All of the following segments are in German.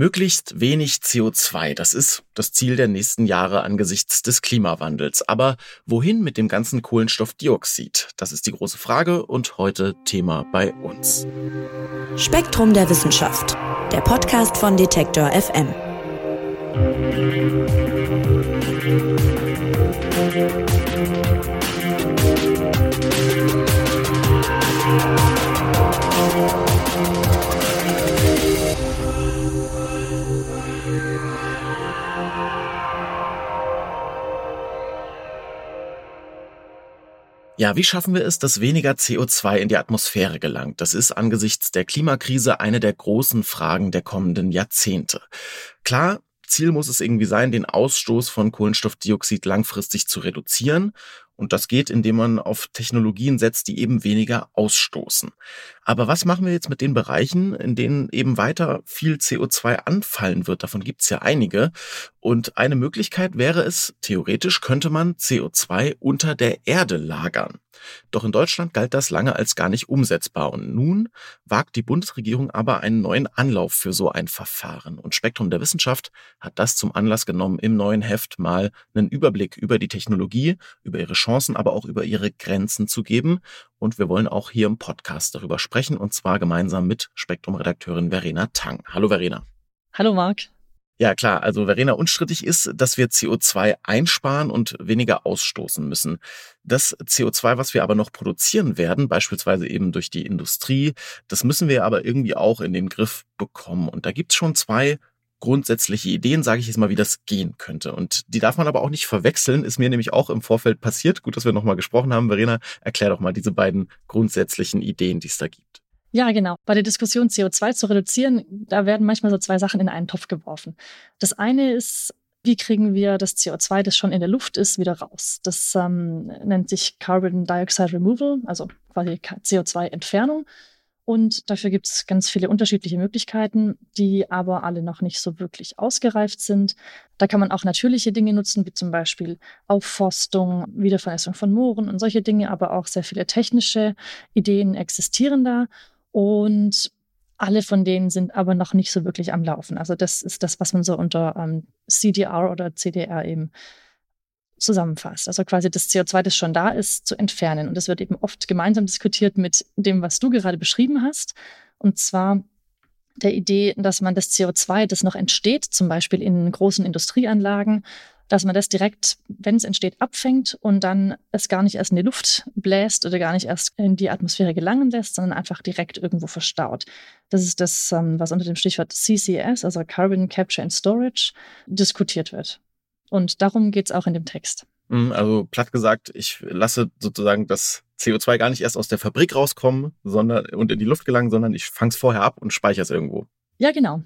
Möglichst wenig CO2, das ist das Ziel der nächsten Jahre angesichts des Klimawandels. Aber wohin mit dem ganzen Kohlenstoffdioxid? Das ist die große Frage und heute Thema bei uns. Spektrum der Wissenschaft, der Podcast von Detektor FM. Ja, wie schaffen wir es, dass weniger CO2 in die Atmosphäre gelangt? Das ist angesichts der Klimakrise eine der großen Fragen der kommenden Jahrzehnte. Klar, Ziel muss es irgendwie sein, den Ausstoß von Kohlenstoffdioxid langfristig zu reduzieren. Und das geht, indem man auf Technologien setzt, die eben weniger ausstoßen. Aber was machen wir jetzt mit den Bereichen, in denen eben weiter viel CO2 anfallen wird? Davon gibt es ja einige. Und eine Möglichkeit wäre es, theoretisch könnte man CO2 unter der Erde lagern. Doch in Deutschland galt das lange als gar nicht umsetzbar. Und nun wagt die Bundesregierung aber einen neuen Anlauf für so ein Verfahren. Und Spektrum der Wissenschaft hat das zum Anlass genommen, im neuen Heft mal einen Überblick über die Technologie, über ihre Chancen, aber auch über ihre Grenzen zu geben. Und wir wollen auch hier im Podcast darüber sprechen, und zwar gemeinsam mit Spektrum-Redakteurin Verena Tang. Hallo Verena. Hallo Marc. Ja, klar. Also Verena, unstrittig ist, dass wir CO2 einsparen und weniger ausstoßen müssen. Das CO2, was wir aber noch produzieren werden, beispielsweise eben durch die Industrie, das müssen wir aber irgendwie auch in den Griff bekommen. Und da gibt's schon zwei grundsätzliche Ideen, sage ich jetzt mal, wie das gehen könnte. Und die darf man aber auch nicht verwechseln, ist mir nämlich auch im Vorfeld passiert. Gut, dass wir nochmal gesprochen haben. Verena, erklär doch mal diese beiden grundsätzlichen Ideen, die es da gibt. Ja, genau. Bei der Diskussion CO2 zu reduzieren, da werden manchmal so zwei Sachen in einen Topf geworfen. Das eine ist, wie kriegen wir das CO2, das schon in der Luft ist, wieder raus? Das ähm, nennt sich Carbon Dioxide Removal, also quasi CO2-Entfernung. Und dafür gibt es ganz viele unterschiedliche Möglichkeiten, die aber alle noch nicht so wirklich ausgereift sind. Da kann man auch natürliche Dinge nutzen, wie zum Beispiel Aufforstung, Wiedervernässung von Mooren und solche Dinge, aber auch sehr viele technische Ideen existieren da. Und alle von denen sind aber noch nicht so wirklich am Laufen. Also das ist das, was man so unter ähm, CDR oder CDR eben zusammenfasst. Also quasi das CO2, das schon da ist, zu entfernen. Und das wird eben oft gemeinsam diskutiert mit dem, was du gerade beschrieben hast. Und zwar der Idee, dass man das CO2, das noch entsteht, zum Beispiel in großen Industrieanlagen, dass man das direkt, wenn es entsteht, abfängt und dann es gar nicht erst in die Luft bläst oder gar nicht erst in die Atmosphäre gelangen lässt, sondern einfach direkt irgendwo verstaut. Das ist das, ähm, was unter dem Stichwort CCS, also Carbon Capture and Storage, diskutiert wird. Und darum geht es auch in dem Text. Mhm, also platt gesagt, ich lasse sozusagen das CO2 gar nicht erst aus der Fabrik rauskommen sondern, und in die Luft gelangen, sondern ich fange es vorher ab und speichere es irgendwo. Ja, genau.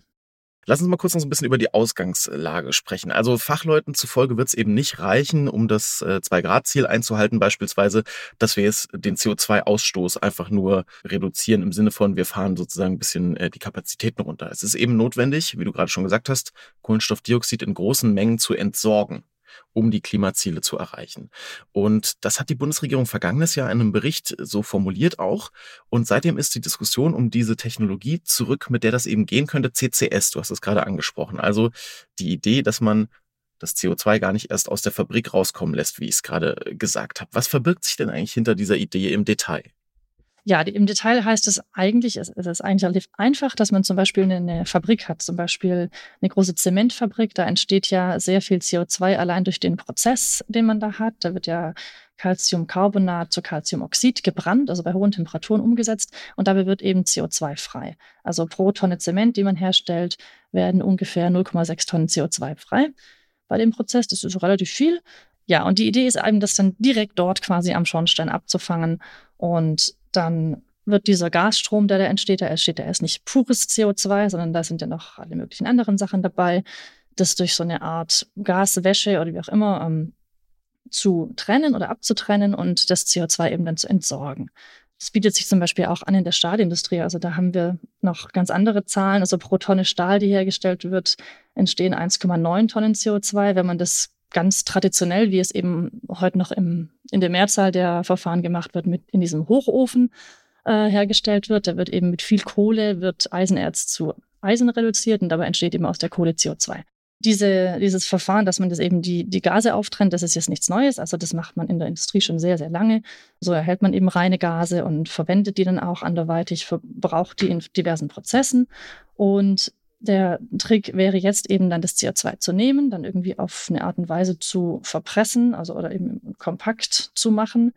Lass uns mal kurz noch so ein bisschen über die Ausgangslage sprechen. Also Fachleuten zufolge wird es eben nicht reichen, um das äh, Zwei-Grad-Ziel einzuhalten, beispielsweise, dass wir jetzt den CO2-Ausstoß einfach nur reduzieren im Sinne von, wir fahren sozusagen ein bisschen äh, die Kapazitäten runter. Es ist eben notwendig, wie du gerade schon gesagt hast, Kohlenstoffdioxid in großen Mengen zu entsorgen um die Klimaziele zu erreichen. Und das hat die Bundesregierung vergangenes Jahr in einem Bericht so formuliert auch. Und seitdem ist die Diskussion um diese Technologie zurück, mit der das eben gehen könnte, CCS. Du hast es gerade angesprochen. Also die Idee, dass man das CO2 gar nicht erst aus der Fabrik rauskommen lässt, wie ich es gerade gesagt habe. Was verbirgt sich denn eigentlich hinter dieser Idee im Detail? Ja, im Detail heißt es eigentlich, es ist eigentlich relativ einfach, dass man zum Beispiel eine Fabrik hat, zum Beispiel eine große Zementfabrik. Da entsteht ja sehr viel CO2 allein durch den Prozess, den man da hat. Da wird ja Calciumcarbonat zu Calciumoxid gebrannt, also bei hohen Temperaturen umgesetzt. Und dabei wird eben CO2 frei. Also pro Tonne Zement, die man herstellt, werden ungefähr 0,6 Tonnen CO2 frei bei dem Prozess. Das ist relativ viel. Ja, und die Idee ist eben, das dann direkt dort quasi am Schornstein abzufangen und dann wird dieser Gasstrom, der da entsteht, da entsteht ja erst nicht pures CO2, sondern da sind ja noch alle möglichen anderen Sachen dabei, das durch so eine Art Gaswäsche oder wie auch immer ähm, zu trennen oder abzutrennen und das CO2 eben dann zu entsorgen. Das bietet sich zum Beispiel auch an in der Stahlindustrie. Also da haben wir noch ganz andere Zahlen. Also pro Tonne Stahl, die hergestellt wird, entstehen 1,9 Tonnen CO2. Wenn man das ganz traditionell, wie es eben heute noch im, in der Mehrzahl der Verfahren gemacht wird, mit in diesem Hochofen äh, hergestellt wird. Da wird eben mit viel Kohle, wird Eisenerz zu Eisen reduziert und dabei entsteht eben aus der Kohle CO2 diese, dieses Verfahren, dass man das eben die, die Gase auftrennt, das ist jetzt nichts Neues. Also das macht man in der Industrie schon sehr, sehr lange. So erhält man eben reine Gase und verwendet die dann auch anderweitig, verbraucht die in diversen Prozessen. Und der Trick wäre jetzt eben dann das CO2 zu nehmen, dann irgendwie auf eine Art und Weise zu verpressen, also oder eben kompakt zu machen,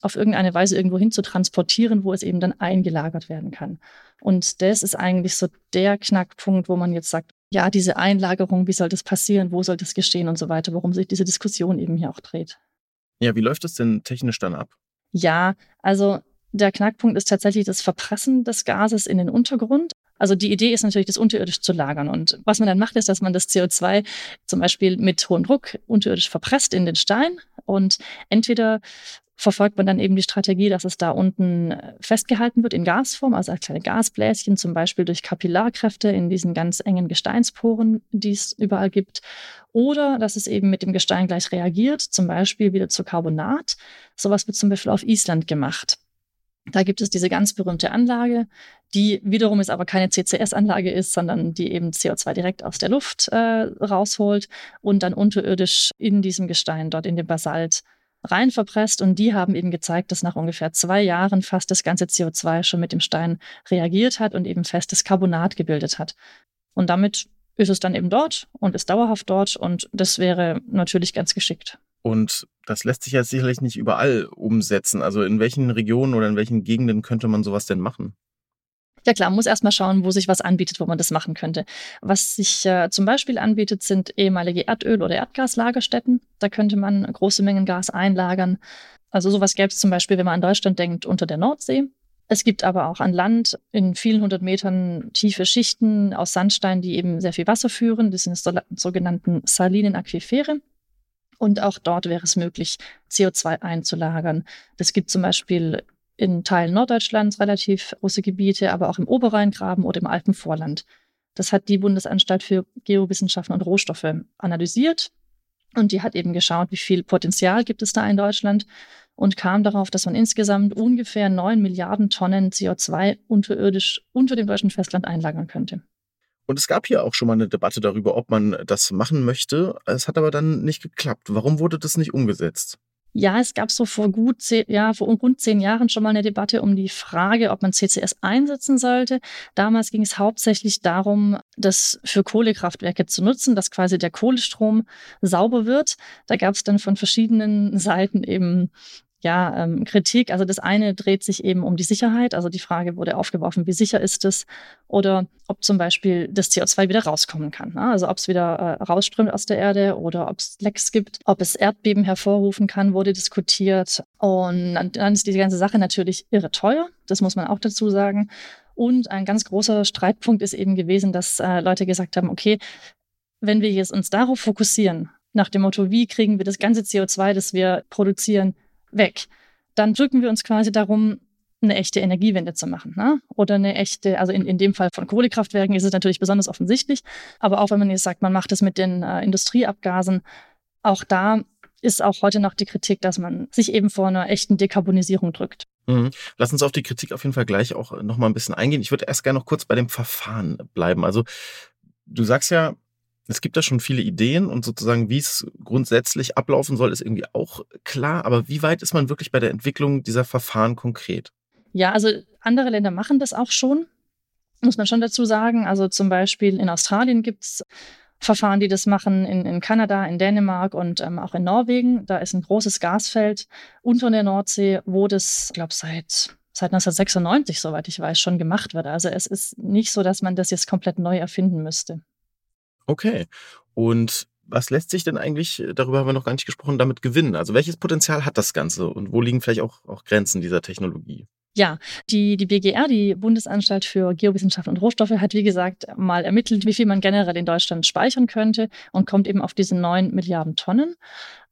auf irgendeine Weise irgendwo hin zu transportieren, wo es eben dann eingelagert werden kann. Und das ist eigentlich so der Knackpunkt, wo man jetzt sagt, ja, diese Einlagerung, wie soll das passieren, wo soll das geschehen und so weiter, worum sich diese Diskussion eben hier auch dreht. Ja, wie läuft das denn technisch dann ab? Ja, also der Knackpunkt ist tatsächlich das Verpressen des Gases in den Untergrund. Also die Idee ist natürlich, das unterirdisch zu lagern. Und was man dann macht, ist, dass man das CO2 zum Beispiel mit hohem Druck unterirdisch verpresst in den Stein und entweder verfolgt man dann eben die Strategie, dass es da unten festgehalten wird in Gasform, also als kleine Gasbläschen, zum Beispiel durch Kapillarkräfte in diesen ganz engen Gesteinsporen, die es überall gibt. Oder dass es eben mit dem Gestein gleich reagiert, zum Beispiel wieder zu Carbonat. Sowas wird zum Beispiel auf Island gemacht. Da gibt es diese ganz berühmte Anlage, die wiederum ist aber keine CCS-Anlage ist, sondern die eben CO2 direkt aus der Luft äh, rausholt und dann unterirdisch in diesem Gestein, dort in dem Basalt, rein verpresst und die haben eben gezeigt, dass nach ungefähr zwei Jahren fast das ganze CO2 schon mit dem Stein reagiert hat und eben festes Carbonat gebildet hat. Und damit ist es dann eben dort und ist dauerhaft dort und das wäre natürlich ganz geschickt. Und das lässt sich ja sicherlich nicht überall umsetzen. Also in welchen Regionen oder in welchen Gegenden könnte man sowas denn machen? Ja klar, man muss erstmal schauen, wo sich was anbietet, wo man das machen könnte. Was sich äh, zum Beispiel anbietet, sind ehemalige Erdöl- oder Erdgaslagerstätten. Da könnte man große Mengen Gas einlagern. Also sowas gäbe es zum Beispiel, wenn man an Deutschland denkt, unter der Nordsee. Es gibt aber auch an Land in vielen hundert Metern tiefe Schichten aus Sandstein, die eben sehr viel Wasser führen. Das sind die sogenannten salinen Aquifere. Und auch dort wäre es möglich, CO2 einzulagern. Das gibt zum Beispiel in Teilen Norddeutschlands relativ große Gebiete, aber auch im Oberrheingraben oder im Alpenvorland. Das hat die Bundesanstalt für Geowissenschaften und Rohstoffe analysiert und die hat eben geschaut, wie viel Potenzial gibt es da in Deutschland und kam darauf, dass man insgesamt ungefähr 9 Milliarden Tonnen CO2 unterirdisch unter dem deutschen Festland einlagern könnte. Und es gab hier auch schon mal eine Debatte darüber, ob man das machen möchte. Es hat aber dann nicht geklappt. Warum wurde das nicht umgesetzt? Ja, es gab so vor gut zehn, ja, vor rund zehn Jahren schon mal eine Debatte um die Frage, ob man CCS einsetzen sollte. Damals ging es hauptsächlich darum, das für Kohlekraftwerke zu nutzen, dass quasi der Kohlestrom sauber wird. Da gab es dann von verschiedenen Seiten eben ja, ähm, Kritik. Also das eine dreht sich eben um die Sicherheit. Also die Frage wurde aufgeworfen, wie sicher ist es? Oder ob zum Beispiel das CO2 wieder rauskommen kann. Ne? Also ob es wieder äh, rausströmt aus der Erde oder ob es Lecks gibt, ob es Erdbeben hervorrufen kann, wurde diskutiert. Und dann ist diese ganze Sache natürlich irre teuer. Das muss man auch dazu sagen. Und ein ganz großer Streitpunkt ist eben gewesen, dass äh, Leute gesagt haben, okay, wenn wir jetzt uns darauf fokussieren, nach dem Motto, wie kriegen wir das ganze CO2, das wir produzieren, weg. Dann drücken wir uns quasi darum, eine echte Energiewende zu machen. Ne? Oder eine echte, also in, in dem Fall von Kohlekraftwerken ist es natürlich besonders offensichtlich, aber auch wenn man jetzt sagt, man macht es mit den äh, Industrieabgasen, auch da ist auch heute noch die Kritik, dass man sich eben vor einer echten Dekarbonisierung drückt. Mhm. Lass uns auf die Kritik auf jeden Fall gleich auch noch mal ein bisschen eingehen. Ich würde erst gerne noch kurz bei dem Verfahren bleiben. Also du sagst ja, es gibt da schon viele Ideen und sozusagen, wie es grundsätzlich ablaufen soll, ist irgendwie auch klar. Aber wie weit ist man wirklich bei der Entwicklung dieser Verfahren konkret? Ja, also andere Länder machen das auch schon, muss man schon dazu sagen. Also zum Beispiel in Australien gibt es Verfahren, die das machen, in, in Kanada, in Dänemark und ähm, auch in Norwegen. Da ist ein großes Gasfeld unter der Nordsee, wo das, ich seit seit 1996, soweit ich weiß, schon gemacht wird. Also es ist nicht so, dass man das jetzt komplett neu erfinden müsste. Okay. Und was lässt sich denn eigentlich, darüber haben wir noch gar nicht gesprochen, damit gewinnen? Also welches Potenzial hat das Ganze und wo liegen vielleicht auch, auch Grenzen dieser Technologie? Ja, die, die BGR, die Bundesanstalt für Geowissenschaft und Rohstoffe, hat wie gesagt mal ermittelt, wie viel man generell in Deutschland speichern könnte und kommt eben auf diese 9 Milliarden Tonnen.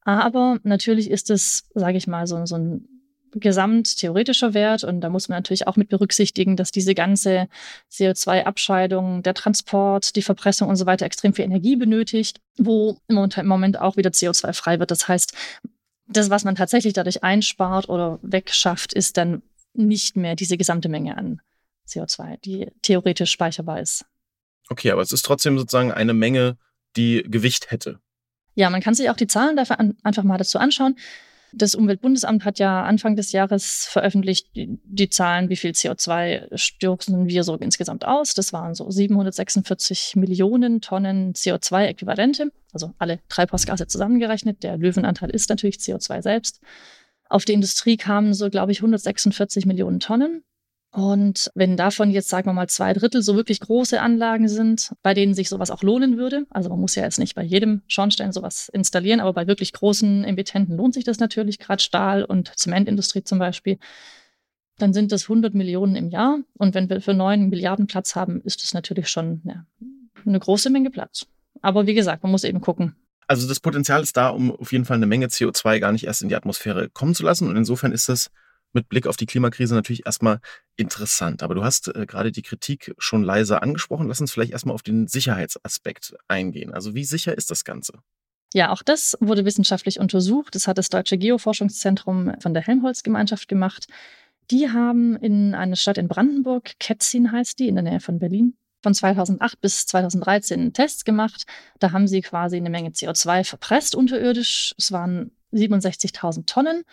Aber natürlich ist es, sage ich mal, so, so ein gesamttheoretischer Wert. Und da muss man natürlich auch mit berücksichtigen, dass diese ganze CO2-Abscheidung, der Transport, die Verpressung und so weiter extrem viel Energie benötigt, wo im Moment auch wieder CO2 frei wird. Das heißt, das, was man tatsächlich dadurch einspart oder wegschafft, ist dann nicht mehr diese gesamte Menge an CO2, die theoretisch speicherbar ist. Okay, aber es ist trotzdem sozusagen eine Menge, die Gewicht hätte. Ja, man kann sich auch die Zahlen dafür an, einfach mal dazu anschauen. Das Umweltbundesamt hat ja Anfang des Jahres veröffentlicht die, die Zahlen, wie viel CO2 stoßen wir so insgesamt aus. Das waren so 746 Millionen Tonnen CO2-Äquivalente, also alle Treibhausgase zusammengerechnet. Der Löwenanteil ist natürlich CO2 selbst. Auf die Industrie kamen so, glaube ich, 146 Millionen Tonnen. Und wenn davon jetzt, sagen wir mal, zwei Drittel so wirklich große Anlagen sind, bei denen sich sowas auch lohnen würde, also man muss ja jetzt nicht bei jedem Schornstein sowas installieren, aber bei wirklich großen Emittenten lohnt sich das natürlich, gerade Stahl- und Zementindustrie zum Beispiel, dann sind das 100 Millionen im Jahr. Und wenn wir für 9 Milliarden Platz haben, ist das natürlich schon ja, eine große Menge Platz. Aber wie gesagt, man muss eben gucken, also das Potenzial ist da, um auf jeden Fall eine Menge CO2 gar nicht erst in die Atmosphäre kommen zu lassen. Und insofern ist das mit Blick auf die Klimakrise natürlich erstmal interessant. Aber du hast äh, gerade die Kritik schon leise angesprochen. Lass uns vielleicht erstmal auf den Sicherheitsaspekt eingehen. Also wie sicher ist das Ganze? Ja, auch das wurde wissenschaftlich untersucht. Das hat das Deutsche Geoforschungszentrum von der Helmholtz-Gemeinschaft gemacht. Die haben in einer Stadt in Brandenburg, Ketzin heißt die, in der Nähe von Berlin, von 2008 bis 2013 Tests gemacht. Da haben sie quasi eine Menge CO2 verpresst unterirdisch. Es waren 67.000 Tonnen.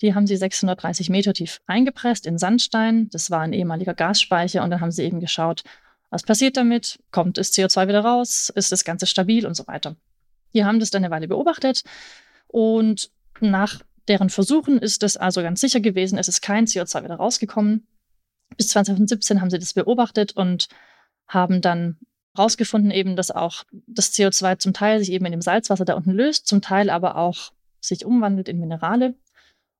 Die haben sie 630 Meter tief eingepresst in Sandstein. Das war ein ehemaliger Gasspeicher. Und dann haben sie eben geschaut, was passiert damit? Kommt das CO2 wieder raus? Ist das Ganze stabil und so weiter? Die haben das dann eine Weile beobachtet. Und nach deren Versuchen ist es also ganz sicher gewesen, es ist kein CO2 wieder rausgekommen. Bis 2017 haben sie das beobachtet und haben dann herausgefunden eben, dass auch das CO2 zum Teil sich eben in dem Salzwasser da unten löst, zum Teil aber auch sich umwandelt in Minerale.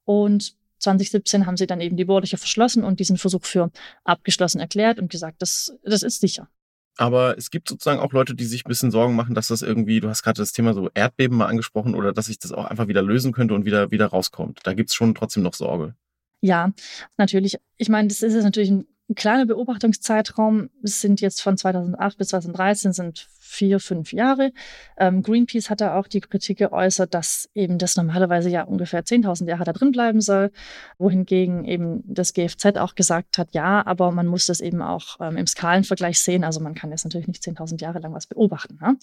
Und 2017 haben sie dann eben die Bohrlöcher verschlossen und diesen Versuch für abgeschlossen erklärt und gesagt, das, das ist sicher. Aber es gibt sozusagen auch Leute, die sich ein bisschen Sorgen machen, dass das irgendwie, du hast gerade das Thema so Erdbeben mal angesprochen, oder dass sich das auch einfach wieder lösen könnte und wieder, wieder rauskommt. Da gibt es schon trotzdem noch Sorge. Ja, natürlich. Ich meine, das ist jetzt natürlich ein ein kleiner Beobachtungszeitraum. Sind jetzt von 2008 bis 2013 sind vier, fünf Jahre. Ähm, Greenpeace hat da auch die Kritik geäußert, dass eben das normalerweise ja ungefähr 10.000 Jahre da drin bleiben soll, wohingegen eben das GFZ auch gesagt hat, ja, aber man muss das eben auch ähm, im Skalenvergleich sehen. Also man kann jetzt natürlich nicht 10.000 Jahre lang was beobachten. Ne?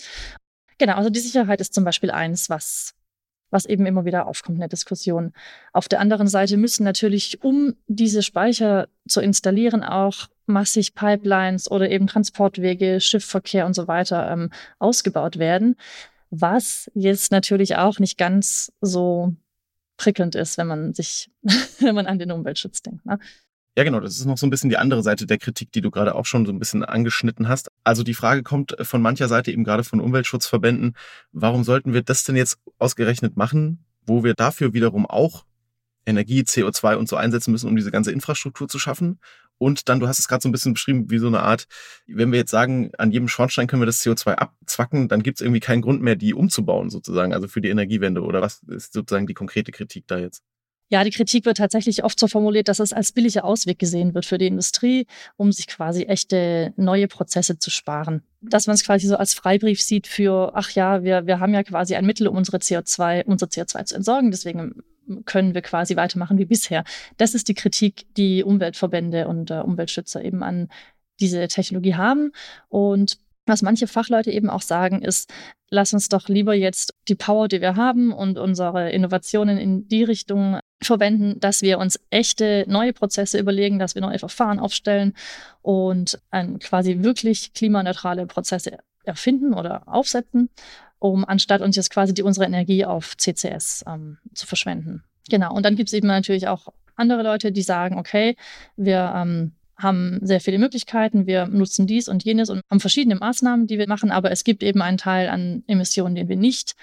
Genau, also die Sicherheit ist zum Beispiel eins, was was eben immer wieder aufkommt in der Diskussion. Auf der anderen Seite müssen natürlich, um diese Speicher zu installieren, auch massig Pipelines oder eben Transportwege, Schiffverkehr und so weiter ähm, ausgebaut werden, was jetzt natürlich auch nicht ganz so prickelnd ist, wenn man sich, wenn man an den Umweltschutz denkt. Ne? Ja, genau, das ist noch so ein bisschen die andere Seite der Kritik, die du gerade auch schon so ein bisschen angeschnitten hast. Also die Frage kommt von mancher Seite eben gerade von Umweltschutzverbänden, warum sollten wir das denn jetzt ausgerechnet machen, wo wir dafür wiederum auch Energie, CO2 und so einsetzen müssen, um diese ganze Infrastruktur zu schaffen. Und dann, du hast es gerade so ein bisschen beschrieben, wie so eine Art, wenn wir jetzt sagen, an jedem Schornstein können wir das CO2 abzwacken, dann gibt es irgendwie keinen Grund mehr, die umzubauen sozusagen, also für die Energiewende. Oder was ist sozusagen die konkrete Kritik da jetzt? Ja, die Kritik wird tatsächlich oft so formuliert, dass es als billiger Ausweg gesehen wird für die Industrie, um sich quasi echte neue Prozesse zu sparen. Dass man es quasi so als Freibrief sieht für, ach ja, wir, wir haben ja quasi ein Mittel, um unsere CO2, unser CO2 zu entsorgen, deswegen können wir quasi weitermachen wie bisher. Das ist die Kritik, die Umweltverbände und äh, Umweltschützer eben an diese Technologie haben. Und was manche Fachleute eben auch sagen, ist, lass uns doch lieber jetzt die Power, die wir haben und unsere Innovationen in die Richtung verwenden, dass wir uns echte neue Prozesse überlegen, dass wir neue Verfahren aufstellen und ein, quasi wirklich klimaneutrale Prozesse erfinden oder aufsetzen, um anstatt uns jetzt quasi die, unsere Energie auf CCS ähm, zu verschwenden. Genau. Und dann gibt es eben natürlich auch andere Leute, die sagen, okay, wir ähm, haben sehr viele Möglichkeiten, wir nutzen dies und jenes und haben verschiedene Maßnahmen, die wir machen, aber es gibt eben einen Teil an Emissionen, den wir nicht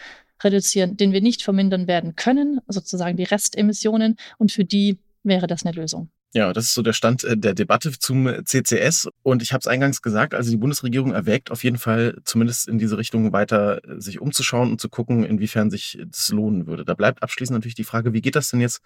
reduzieren, den wir nicht vermindern werden können, sozusagen die Restemissionen und für die wäre das eine Lösung. Ja, das ist so der Stand äh, der Debatte zum CCS. Und ich habe es eingangs gesagt, also die Bundesregierung erwägt auf jeden Fall zumindest in diese Richtung weiter äh, sich umzuschauen und zu gucken, inwiefern sich das lohnen würde. Da bleibt abschließend natürlich die Frage, wie geht das denn jetzt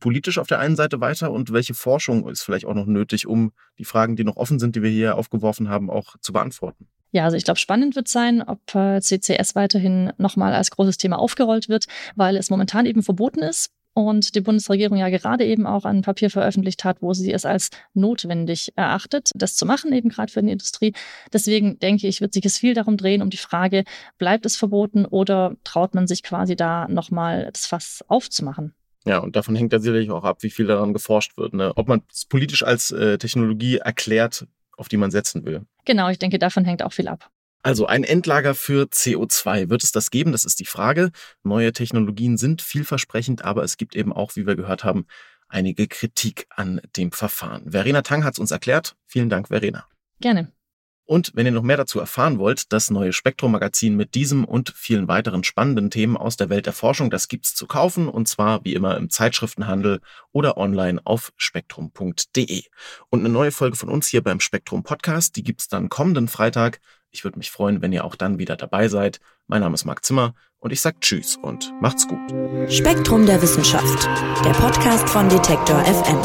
politisch auf der einen Seite weiter und welche Forschung ist vielleicht auch noch nötig, um die Fragen, die noch offen sind, die wir hier aufgeworfen haben, auch zu beantworten? Ja, also ich glaube, spannend wird sein, ob äh, CCS weiterhin nochmal als großes Thema aufgerollt wird, weil es momentan eben verboten ist und die Bundesregierung ja gerade eben auch ein Papier veröffentlicht hat, wo sie es als notwendig erachtet, das zu machen, eben gerade für die Industrie. Deswegen denke ich, wird sich es viel darum drehen, um die Frage, bleibt es verboten oder traut man sich quasi da nochmal das Fass aufzumachen? Ja, und davon hängt ja sicherlich auch ab, wie viel daran geforscht wird. Ne? Ob man es politisch als äh, Technologie erklärt, auf die man setzen will. Genau, ich denke, davon hängt auch viel ab. Also ein Endlager für CO2. Wird es das geben? Das ist die Frage. Neue Technologien sind vielversprechend, aber es gibt eben auch, wie wir gehört haben, einige Kritik an dem Verfahren. Verena Tang hat es uns erklärt. Vielen Dank, Verena. Gerne. Und wenn ihr noch mehr dazu erfahren wollt, das neue Spektrum-Magazin mit diesem und vielen weiteren spannenden Themen aus der Welt der Forschung, das gibt's zu kaufen und zwar wie immer im Zeitschriftenhandel oder online auf spektrum.de. Und eine neue Folge von uns hier beim Spektrum Podcast, die gibt's dann kommenden Freitag. Ich würde mich freuen, wenn ihr auch dann wieder dabei seid. Mein Name ist Marc Zimmer und ich sage Tschüss und macht's gut. Spektrum der Wissenschaft, der Podcast von Detektor FM.